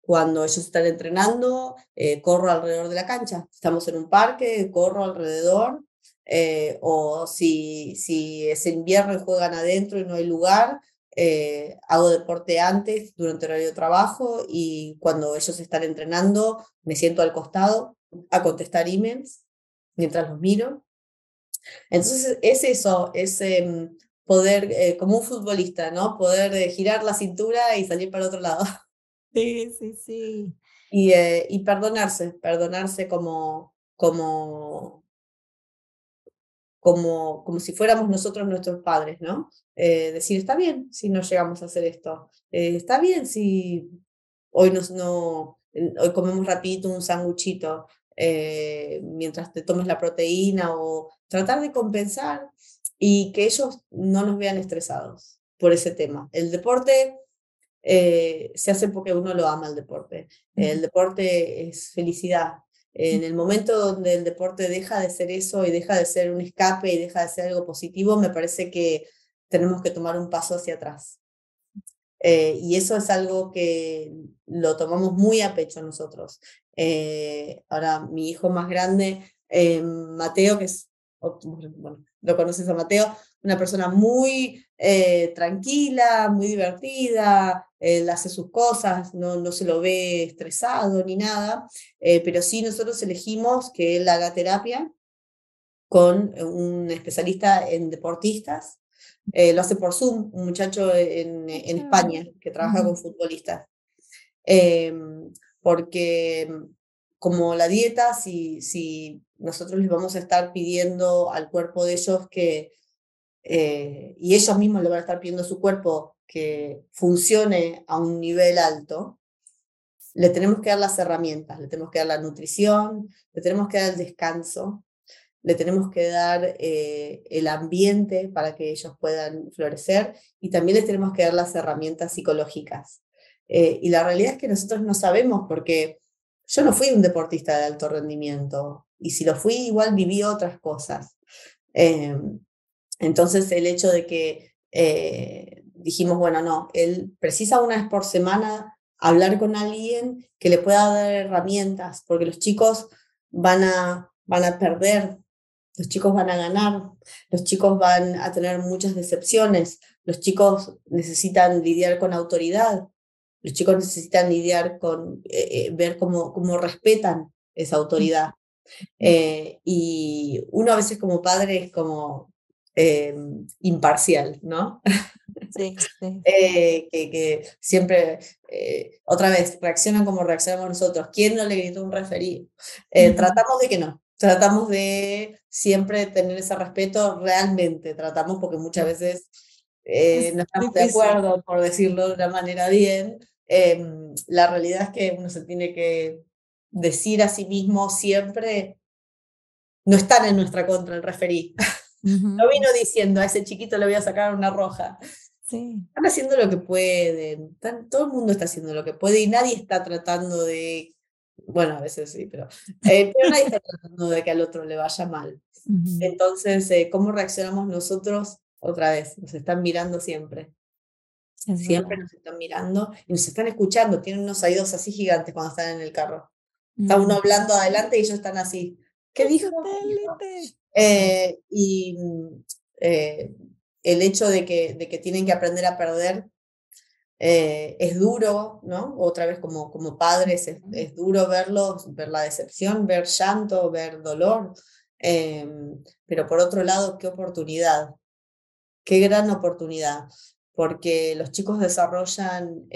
S2: cuando ellos están entrenando, corro alrededor de la cancha. Estamos en un parque, corro alrededor. o si, si es invierno y juegan adentro y no hay lugar, eh, hago deporte antes, durante el horario de trabajo y cuando ellos están entrenando me siento al costado a contestar emails mientras los miro. Entonces es eso, es em, poder, eh, como un futbolista, ¿no? Poder eh, girar la cintura y salir para otro lado.
S1: Sí, sí, sí.
S2: Y, eh, y perdonarse, perdonarse como, como, como, como si fuéramos nosotros nuestros padres, ¿no? Eh, decir, está bien si no llegamos a hacer esto, eh, está bien si hoy, nos, no, hoy comemos rapidito un sanguchito mientras te tomes la proteína o tratar de compensar y que ellos no nos vean estresados por ese tema. El deporte eh, se hace porque uno lo ama el deporte. El deporte es felicidad. En el momento donde el deporte deja de ser eso y deja de ser un escape y deja de ser algo positivo, me parece que tenemos que tomar un paso hacia atrás. Eh, y eso es algo que lo tomamos muy a pecho nosotros. Eh, ahora, mi hijo más grande, Mateo, que es, bueno, lo conoces a Mateo, una persona muy eh, tranquila, muy divertida, él hace sus cosas, no, no se lo ve estresado ni nada, eh, pero sí nosotros elegimos que él haga terapia con un especialista en deportistas. Eh, lo hace por Zoom, un muchacho en, en España que trabaja con futbolistas. Porque como la dieta, si, si nosotros les vamos a estar pidiendo al cuerpo de ellos que, eh, y ellos mismos le van a estar pidiendo a su cuerpo que funcione a un nivel alto, le tenemos que dar las herramientas, le tenemos que dar la nutrición, le tenemos que dar el descanso, le tenemos que dar eh, el ambiente para que ellos puedan florecer y también les tenemos que dar las herramientas psicológicas. Eh, y la realidad es que nosotros no sabemos porque yo no fui un deportista de alto rendimiento y si lo fui igual viví otras cosas. Em, entonces el hecho de que eh, dijimos, bueno, no, él precisa una vez por semana hablar con alguien que le pueda dar herramientas, porque los chicos van a, van a perder, los chicos van a ganar, los chicos van a tener muchas decepciones, los chicos necesitan lidiar con autoridad, los chicos necesitan lidiar con, eh, eh, ver cómo, cómo respetan esa autoridad. y uno a veces como padre es como, eh, imparcial, ¿no?
S1: Sí, sí.
S2: Eh, que, que, siempre, eh, otra vez, reaccionan como reaccionamos nosotros. ¿Quién no le gritó un referí? Tratamos de que no, tratamos de siempre tener ese respeto realmente, tratamos porque muchas veces no estamos de acuerdo, por decirlo de una manera bien. Em, la realidad es que uno se tiene que decir a sí mismo siempre, no están en nuestra contra el referí. No vino diciendo a ese chiquito le voy a sacar una roja.
S1: Sí.
S2: Están haciendo lo que pueden, todo el mundo está haciendo lo que puede y nadie está tratando de, bueno, a veces sí, pero, eh, pero nadie está tratando de que al otro le vaya mal. Entonces, eh, ¿cómo reaccionamos nosotros? Otra vez, nos están mirando siempre. siempre nos están mirando y nos están escuchando. Tienen unos oídos así gigantes cuando están en el carro. Está uno hablando adelante y ellos están así. ¿Qué dijo? Eh, y mm, eh, el hecho de que, de que tienen que aprender a perder eh, es duro, ¿no? Otra vez como, como padres es, es, duro verlo, ver la decepción, ver llanto, ver dolor, em, pero por otro lado, qué oportunidad, qué gran oportunidad, porque los chicos desarrollan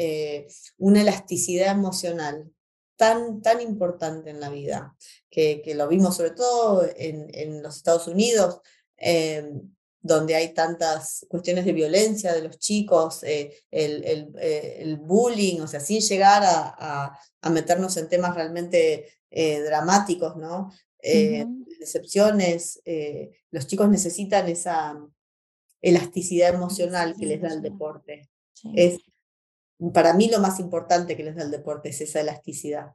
S2: una elasticidad emocional tan, tan importante en la vida, que, que lo vimos sobre todo en, en los Estados Unidos, em, donde hay tantas cuestiones de violencia de los chicos, eh, el, el, eh, el, bullying, o sea, sin llegar a, a, meternos en temas realmente eh, dramáticos, ¿no? Decepciones, los chicos necesitan esa elasticidad emocional que les da el deporte. Es para mí lo más importante que les da el deporte es esa elasticidad.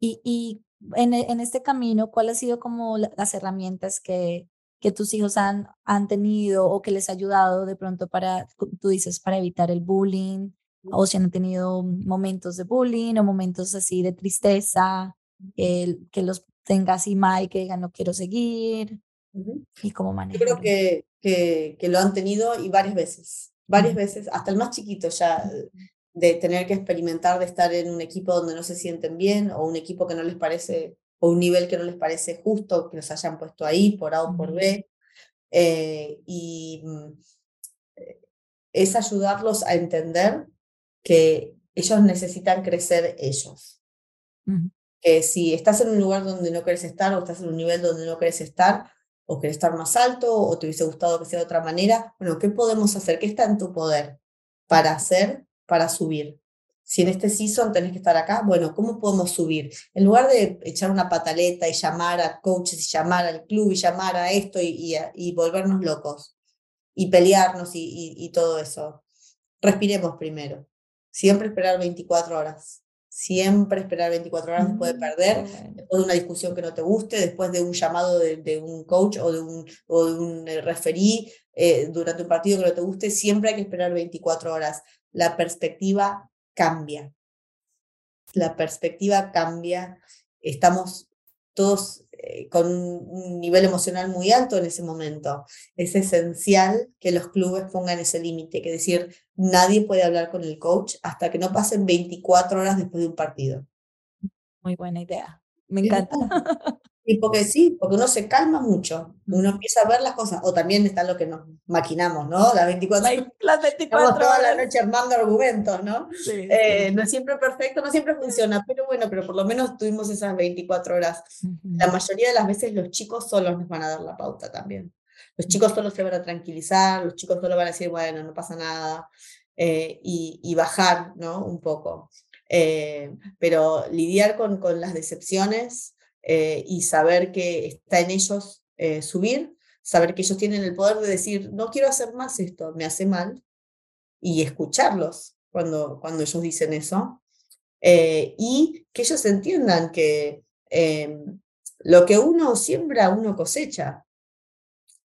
S1: Y, y en, e, en, este camino, ¿cuáles han sido como las herramientas que, que tus hijos han, han tenido o que les ha ayudado de pronto para, tú dices, para evitar el bullying? O si han tenido momentos de bullying o momentos así de tristeza, que los tenga así mal y que digan no quiero seguir. ¿Y cómo manejar?
S2: Yo creo que, que, que, lo han tenido y varias veces, varias veces, hasta el más chiquito ya de tener que experimentar de estar en un equipo donde no se sienten bien o un equipo que no les parece o un nivel que no les parece justo que los hayan puesto ahí por A o por B. Eh, y mm, es ayudarlos a entender que ellos necesitan crecer ellos. Que si estás en un lugar donde no quieres estar o estás en un nivel donde no quieres estar, o querés estar más alto o te hubiese gustado que sea de otra manera, bueno, ¿qué podemos hacer? ¿Qué está en tu poder para hacer, para subir? Si en este season tenés que estar acá, bueno, ¿cómo podemos subir? En lugar de echar una pataleta y llamar a coaches y llamar al club y llamar a esto y, y, volvernos locos y pelearnos y, y todo eso, respiremos primero. Siempre esperar 24 horas siempre esperar 24 horas después de perder, después de una discusión que no te guste, después de un llamado de, un coach o de un, o de un eh, referí eh, durante un partido que no te guste, siempre hay que esperar 24 horas. La perspectiva cambia. La perspectiva cambia. Estamos todos eh, con un nivel emocional muy alto en ese momento. Es esencial que los clubes pongan ese límite, que decir, nadie puede hablar con el coach hasta que no pasen 24 horas después de un partido.
S1: Muy buena idea. Me encanta.
S2: Y porque sí, porque uno se calma mucho, uno empieza a ver las cosas, o también está lo que nos maquinamos, ¿no? Las 24,
S1: las 24 horas.
S2: toda la noche armando argumentos, ¿no? Eh, no es siempre perfecto, no siempre funciona, pero bueno, pero por lo menos tuvimos esas 24 horas. La mayoría de las veces los chicos solos nos van a dar la pauta también. Los chicos solo se van a tranquilizar, los chicos solo van a decir, bueno, no pasa nada, eh, y, y, bajar, ¿no? Un poco. Eh, pero lidiar con, con las decepciones eh, y saber que está en ellos eh, subir, saber que ellos tienen el poder de decir, no quiero hacer más esto, me hace mal, y escucharlos cuando, cuando ellos dicen eso, eh, y que ellos entiendan que em, lo que uno siembra, uno cosecha.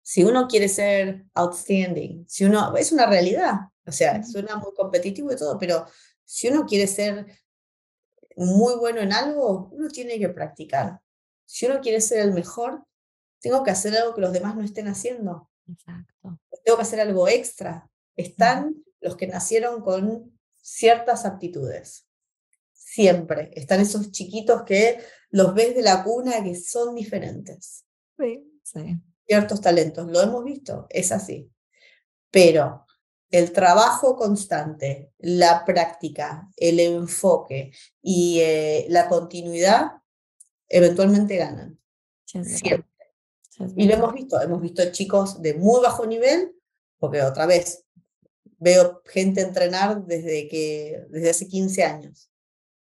S2: Si uno quiere ser outstanding, si uno, es una realidad, o sea, suena muy competitivo y todo, pero si uno quiere ser muy bueno en algo, uno tiene que practicar. Si uno quiere ser el mejor, tengo que hacer algo que los demás no estén haciendo. Exacto. Tengo que hacer algo extra. Están los que nacieron con ciertas aptitudes. Siempre. Están esos chiquitos que los ves de la cuna que son diferentes.
S1: Sí, sí.
S2: Ciertos talentos. Lo hemos visto. Es así. Pero el trabajo constante, la práctica, el enfoque y eh, la continuidad eventualmente ganan. Siempre. Y lo hemos visto, hemos visto chicos de muy bajo nivel, porque otra vez veo gente entrenar desde que desde hace 15 años,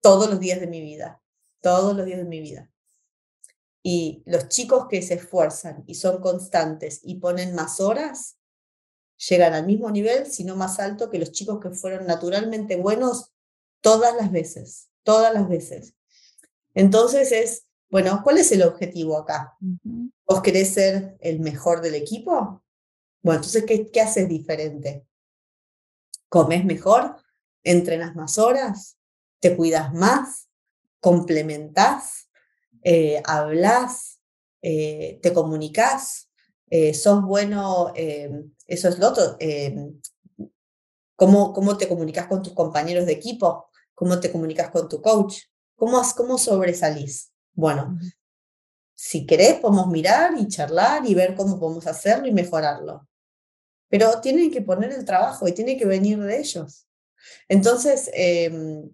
S2: todos los días de mi vida, todos los días de mi vida. Y los chicos que se esfuerzan y son constantes y ponen más horas, llegan al mismo nivel, si no más alto, que los chicos que fueron naturalmente buenos todas las veces, todas las veces. Entonces es, bueno, ¿cuál es el objetivo acá? ¿Vos querés ser el mejor del equipo? Bueno, entonces, ¿qué, qué haces diferente? ¿Comes mejor? ¿Entrenas más horas? ¿Te cuidas más? ¿Complementás? Eh, ¿Hablas? Eh, ¿Te comunicas? Eh, ¿Sos bueno? eso es lo otro. ¿cómo, ¿Cómo te comunicas con tus compañeros de equipo? ¿Cómo te comunicas con tu coach? ¿Cómo, cómo sobresalís? Bueno, si querés, podemos mirar y charlar y ver cómo podemos hacerlo y mejorarlo. Pero tienen que poner el trabajo y tiene que venir de ellos. Entonces, em,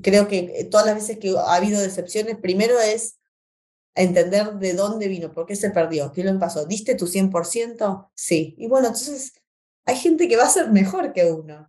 S2: creo que todas las veces que ha habido decepciones, primero es entender de dónde vino, por qué se perdió, qué le pasó. ¿Diste tu 100%? Sí. Y bueno, entonces hay gente que va a ser mejor que uno.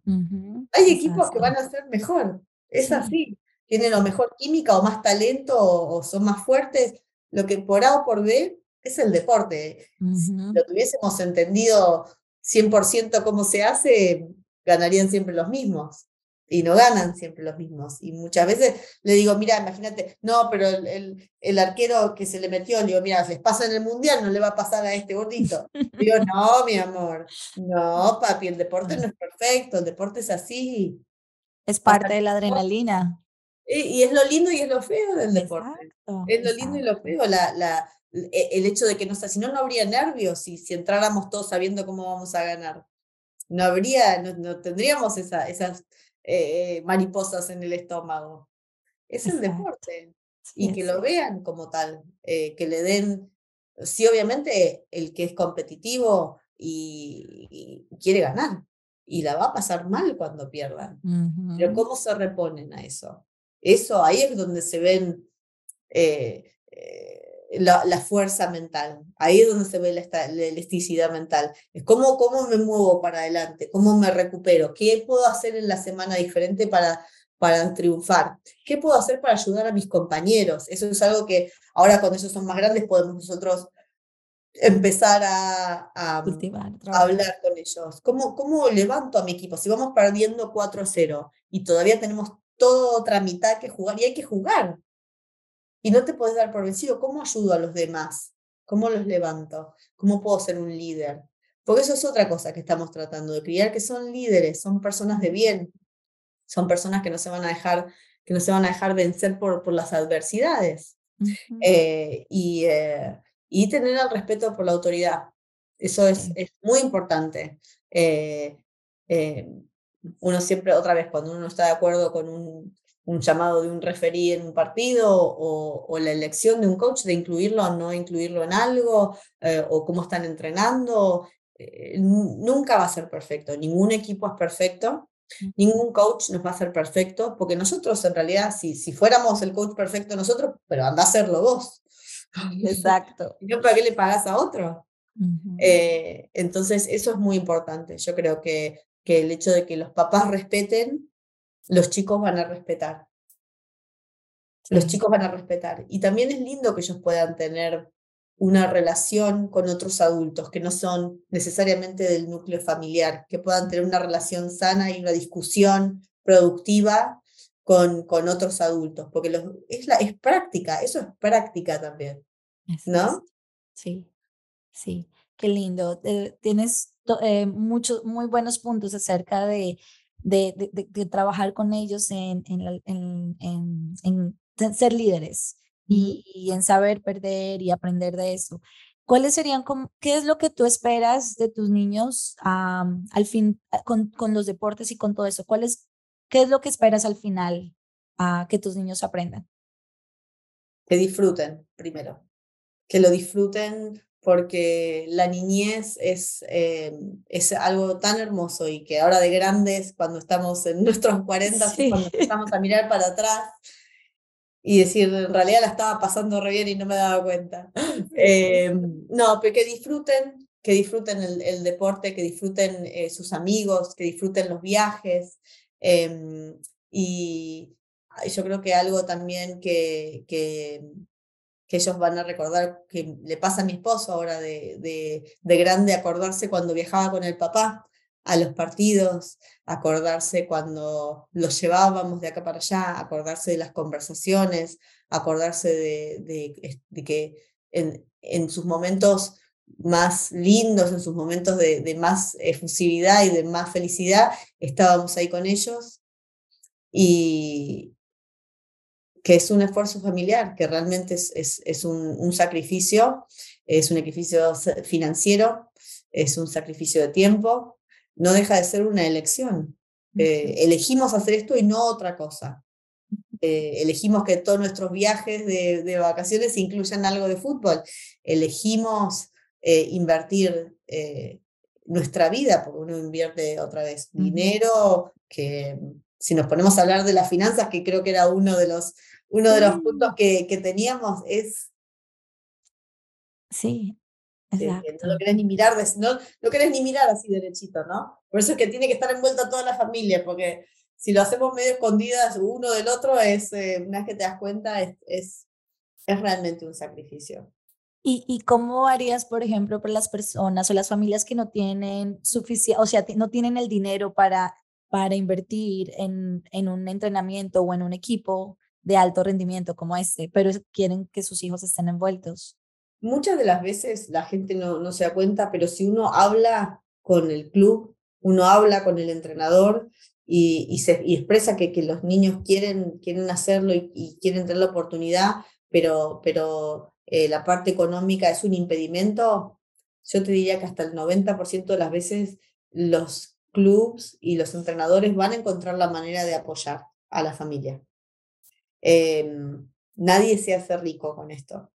S2: Hay equipos que van a ser mejor. Es así tienen lo mejor química o más talento o, son más fuertes. Lo que por A o por B es el deporte. Si lo tuviésemos entendido 100% cómo se hace, ganarían siempre los mismos. Y no ganan siempre los mismos. Y muchas veces le digo, mira, imagínate, no, pero el, el, arquero que se le metió, le digo, mira, les pasa en el mundial, no le va a pasar a este gordito. digo, no, mi amor, no, papi, el deporte no es perfecto, el deporte es así.
S1: Es parte de la adrenalina.
S2: Y, es lo lindo y es lo feo del deporte. es lo lindo y lo feo. La, la, e, el hecho de que no, si no, no habría nervios si, si entráramos todos sabiendo cómo vamos a ganar. No habría, no, tendríamos esa, esas eh, mariposas en el estómago. Es el deporte. y que lo vean como tal, eh, que le den, sí, obviamente, el que es competitivo y quiere ganar, y la va a pasar mal cuando pierdan. Pero ¿cómo se reponen a eso? Eso ahí es donde se ven eh, eh, la, fuerza mental, ahí es donde se ve la, elasticidad mental. Es cómo, cómo me muevo para adelante, cómo me recupero, qué puedo hacer en la semana diferente para, para triunfar, qué puedo hacer para ayudar a mis compañeros. Eso es algo que ahora cuando ellos son más grandes podemos nosotros empezar a, a, hablar con ellos. ¿Cómo, ¿Cómo levanto a mi equipo? Si vamos perdiendo 4 a 0 y todavía tenemos toda otra mitad que jugar y hay que jugar. Y no te puedes dar por vencido. ¿Cómo ayudo a los demás? ¿Cómo los levanto? ¿Cómo puedo ser un líder? Porque eso es otra cosa que estamos tratando de criar, que son líderes, son personas de bien, son personas que no se van a dejar, que no se van a dejar vencer por, por las adversidades. Eh, y, eh, y tener el respeto por la autoridad. Eso es, es muy importante. Eh, eh, uno siempre, otra vez, cuando uno está de acuerdo con un, un llamado de un referí en un partido o, o, la elección de un coach, de incluirlo o no incluirlo en algo, eh, o cómo están entrenando, nunca va a ser perfecto. Ningún equipo es perfecto. Ningún coach nos va a ser perfecto, porque nosotros en realidad, si, si fuéramos el coach perfecto nosotros, pero anda a hacerlo vos.
S1: Exacto.
S2: ¿Y para qué le pagas a otro? Eh, entonces, eso es muy importante. Yo creo que, que el hecho de que los papás respeten, los chicos van a respetar. Los chicos van a respetar. Y también es lindo que ellos puedan tener una relación con otros adultos que no son necesariamente del núcleo familiar, que puedan tener una relación sana y una discusión productiva con, con otros adultos, porque los, es, la, es práctica, eso es práctica también, ¿no?
S1: Sí, sí, qué lindo. Eh, tienes eh, muchos, muy buenos puntos acerca de, de, de, trabajar con ellos en, en, en, en ser líderes y, y, en saber perder y aprender de eso. ¿Cuáles serían, qué es lo que tú esperas de tus niños al fin con, con, los deportes y con todo eso? ¿Cuál es, ¿Qué es lo que esperas al final a que tus niños aprendan?
S2: Que disfruten primero, que lo disfruten porque la niñez es, eh, es algo tan hermoso y que ahora de grandes, cuando estamos en nuestros 40, cuando empezamos a mirar para atrás y decir, en realidad la estaba pasando re bien y no me daba cuenta. Eh, no, pero que disfruten, que disfruten el, el deporte, que disfruten eh, sus amigos, que disfruten los viajes, Em, y yo creo que algo también que, que, que, ellos van a recordar, que le pasa a mi esposo ahora de, de, de grande, acordarse cuando viajaba con el papá a los partidos, acordarse cuando los llevábamos de acá para allá, acordarse de las conversaciones, acordarse de, de, de que en, en, sus momentos más lindos, en sus momentos de, de, más efusividad y de más felicidad, estábamos ahí con ellos. Y que es un esfuerzo familiar, que realmente es, es, es un, un, sacrificio, es un sacrificio financiero, es un sacrificio de tiempo, no deja de ser una elección. Eh, elegimos hacer esto y no otra cosa. Eh, elegimos que todos nuestros viajes de, de, vacaciones incluyan algo de fútbol. Elegimos eh, invertir nuestra vida, porque uno invierte otra vez dinero, que si nos ponemos a hablar de las finanzas, que creo que era uno de los, uno de los puntos que, que teníamos, es...
S1: Sí,
S2: Exacto. no lo querés ni mirar, no, no querés ni mirar así derechito, ¿no? Por eso es que tiene que estar envuelta toda la familia, porque si lo hacemos medio escondidas uno del otro, es, eh, una vez que te das cuenta, es, es, es realmente un sacrificio.
S1: ¿Y, ¿Y cómo harías, por ejemplo, para las personas o las familias que no tienen suficiente, o sea, no tienen el dinero para, para invertir en, en un entrenamiento o en un equipo de alto rendimiento como este, pero quieren que sus hijos estén envueltos?
S2: Muchas de las veces la gente no, no se da cuenta, pero si uno habla con el club, uno habla con el entrenador y, y, se, expresa que, que los niños quieren, quieren hacerlo y, y quieren tener la oportunidad, pero, pero eh, la parte económica es un impedimento, yo te diría que hasta el 90% de las veces los clubs y los entrenadores van a encontrar la manera de apoyar a la familia. Em, nadie se hace rico con esto.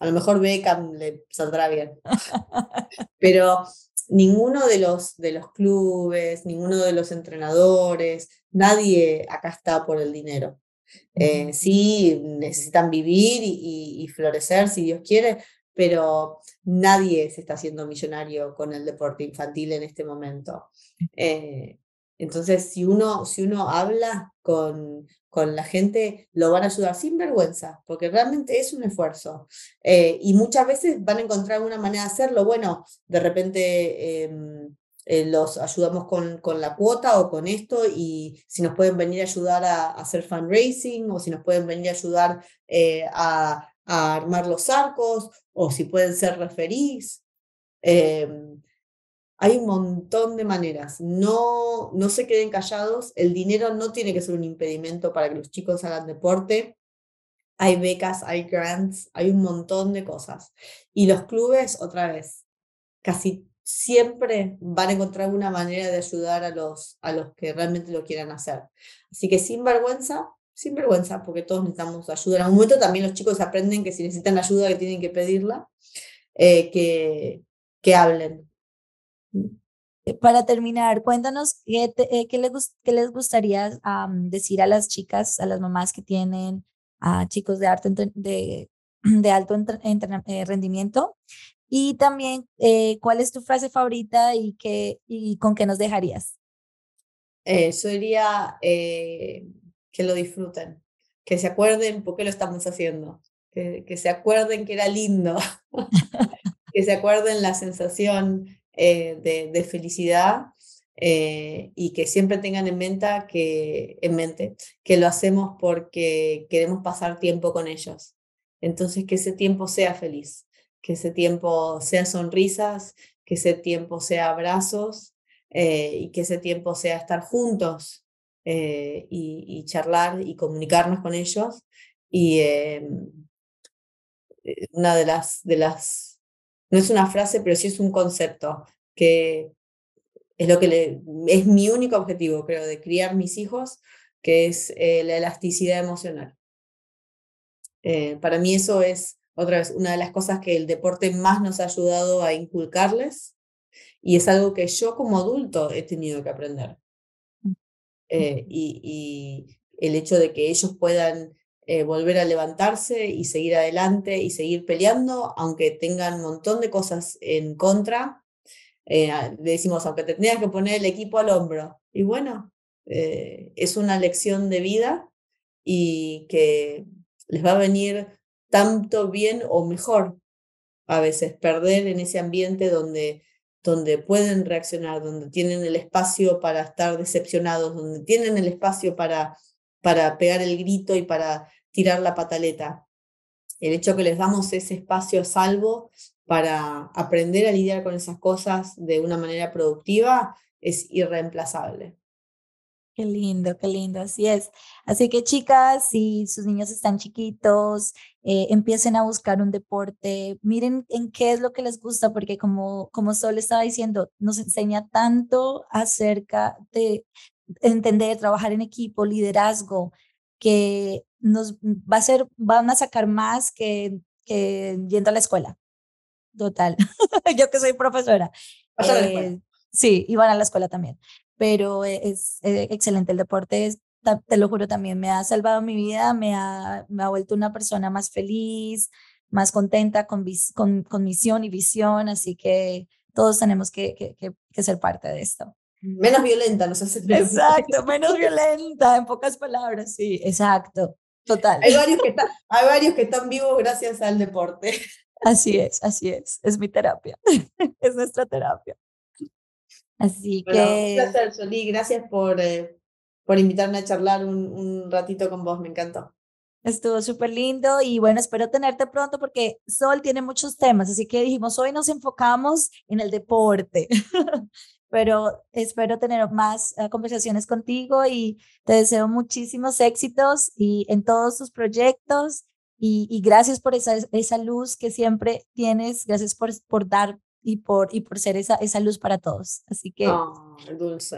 S2: A lo mejor Beckham le saldrá bien. Pero ninguno de los, de los clubes, ninguno de los entrenadores, nadie acá está por el dinero. Eh, sí, necesitan vivir y, florecer si Dios quiere, pero nadie se está haciendo millonario con el deporte infantil en este momento. Eh, entonces, si uno, si uno habla con, con la gente, lo van a ayudar sin vergüenza, porque realmente es un esfuerzo. Eh, y muchas veces van a encontrar una manera de hacerlo. Bueno, de repente em, eh, los ayudamos con, con, la cuota o con esto, y si nos pueden venir a ayudar a, hacer fundraising, o si nos pueden venir a ayudar eh, a, a, armar los arcos, o si pueden ser referís. Hay un montón de maneras. No, no se queden callados. El dinero no tiene que ser un impedimento para que los chicos hagan deporte. Hay becas, hay grants, hay un montón de cosas. Y los clubes, otra vez, casi siempre van a encontrar una manera de ayudar a los, a los que realmente lo quieran hacer. Así que sin vergüenza, sin vergüenza, porque todos necesitamos ayuda. En algún momento también los chicos aprenden que si necesitan ayuda, que tienen que pedirla, eh, que, que hablen,
S1: para terminar, cuéntanos qué, eh, qué, les, qué les, gustaría decir a las chicas, a las mamás que tienen a chicos de, alto, de, de alto eh, rendimiento y también cuál es tu frase favorita y, qué, y con qué nos dejarías.
S2: yo diría que lo disfruten, que se acuerden por qué lo estamos haciendo, que se acuerden que era lindo, que se acuerden la sensación eh, de, felicidad eh, y que siempre tengan en mente, que, en mente que lo hacemos porque queremos pasar tiempo con ellos. Entonces, que ese tiempo sea feliz, que ese tiempo sea sonrisas, que ese tiempo sea abrazos eh, y que ese tiempo sea estar juntos y, charlar y comunicarnos con ellos. Y una de las, de las no es una frase, pero sí es un concepto que es lo que le, es mi único objetivo, creo, de criar mis hijos, que es eh, la elasticidad emocional. Eh, para mí eso es, otra vez, una de las cosas que el deporte más nos ha ayudado a inculcarles y es algo que yo como adulto he tenido que aprender. Mm. Eh, y, y, el hecho de que ellos puedan eh, volver a levantarse y seguir adelante y seguir peleando, aunque tengan un montón de cosas en contra. Eh, decimos, aunque te tengas que poner el equipo al hombro. Y bueno, eh, es una lección de vida y que les va a venir tanto bien o mejor a veces perder en ese ambiente donde, donde pueden reaccionar, donde tienen el espacio para estar decepcionados, donde tienen el espacio para, para pegar el grito y para tirar la pataleta. El hecho que les damos ese espacio salvo para aprender a lidiar con esas cosas de una manera productiva es irreemplazable.
S1: Qué lindo, qué lindo, así es. Así que chicas, si sus niños están chiquitos, eh, empiecen a buscar un deporte, miren en qué es lo que les gusta, porque como, como Sol estaba diciendo, nos enseña tanto acerca de entender, trabajar en equipo, liderazgo, que nos va a ser, van a sacar más que, que yendo a la escuela. Total. Yo que soy profesora. Eh, sí, y van a la escuela también. Pero es eh, excelente el deporte. te lo juro, también me ha salvado mi vida, me ha, me ha vuelto una persona más feliz, más contenta, con, con, con misión y visión. Así que todos tenemos que, que, que ser parte de esto.
S2: Menos violenta, no sé
S1: Exacto, menos violenta, en pocas palabras, sí, exacto, total.
S2: Hay varios, que están, hay varios que están vivos gracias al deporte.
S1: Así es, así es, es mi terapia, es nuestra terapia. Así que...
S2: Un placer, Solí, gracias por, eh, por invitarme a charlar un, un ratito con vos, me encantó.
S1: Estuvo súper lindo y bueno, espero tenerte pronto porque Sol tiene muchos temas, así que dijimos, hoy nos enfocamos en el deporte. pero espero tener más eh, conversaciones contigo y te deseo muchísimos éxitos y en todos tus proyectos y, gracias por esa, esa luz que siempre tienes, gracias por, por dar y por, y por ser esa, esa luz para todos. Así que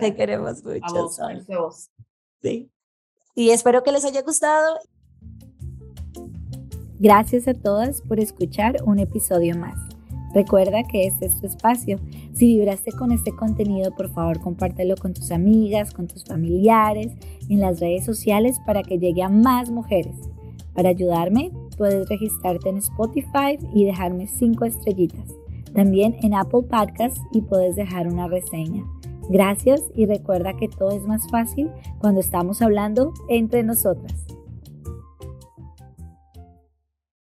S1: te queremos mucho. Sí. Y espero que les haya gustado. Gracias a todas por escuchar un episodio más. Recuerda que este es tu espacio. Si vibraste con este contenido, por favor compártelo con tus amigas, con tus familiares, en las redes sociales para que llegue a más mujeres. Para ayudarme, puedes registrarte en Spotify y dejarme 5 estrellitas. También en Apple Podcasts y puedes dejar una reseña. Gracias y recuerda que todo es más fácil cuando estamos hablando entre nosotras.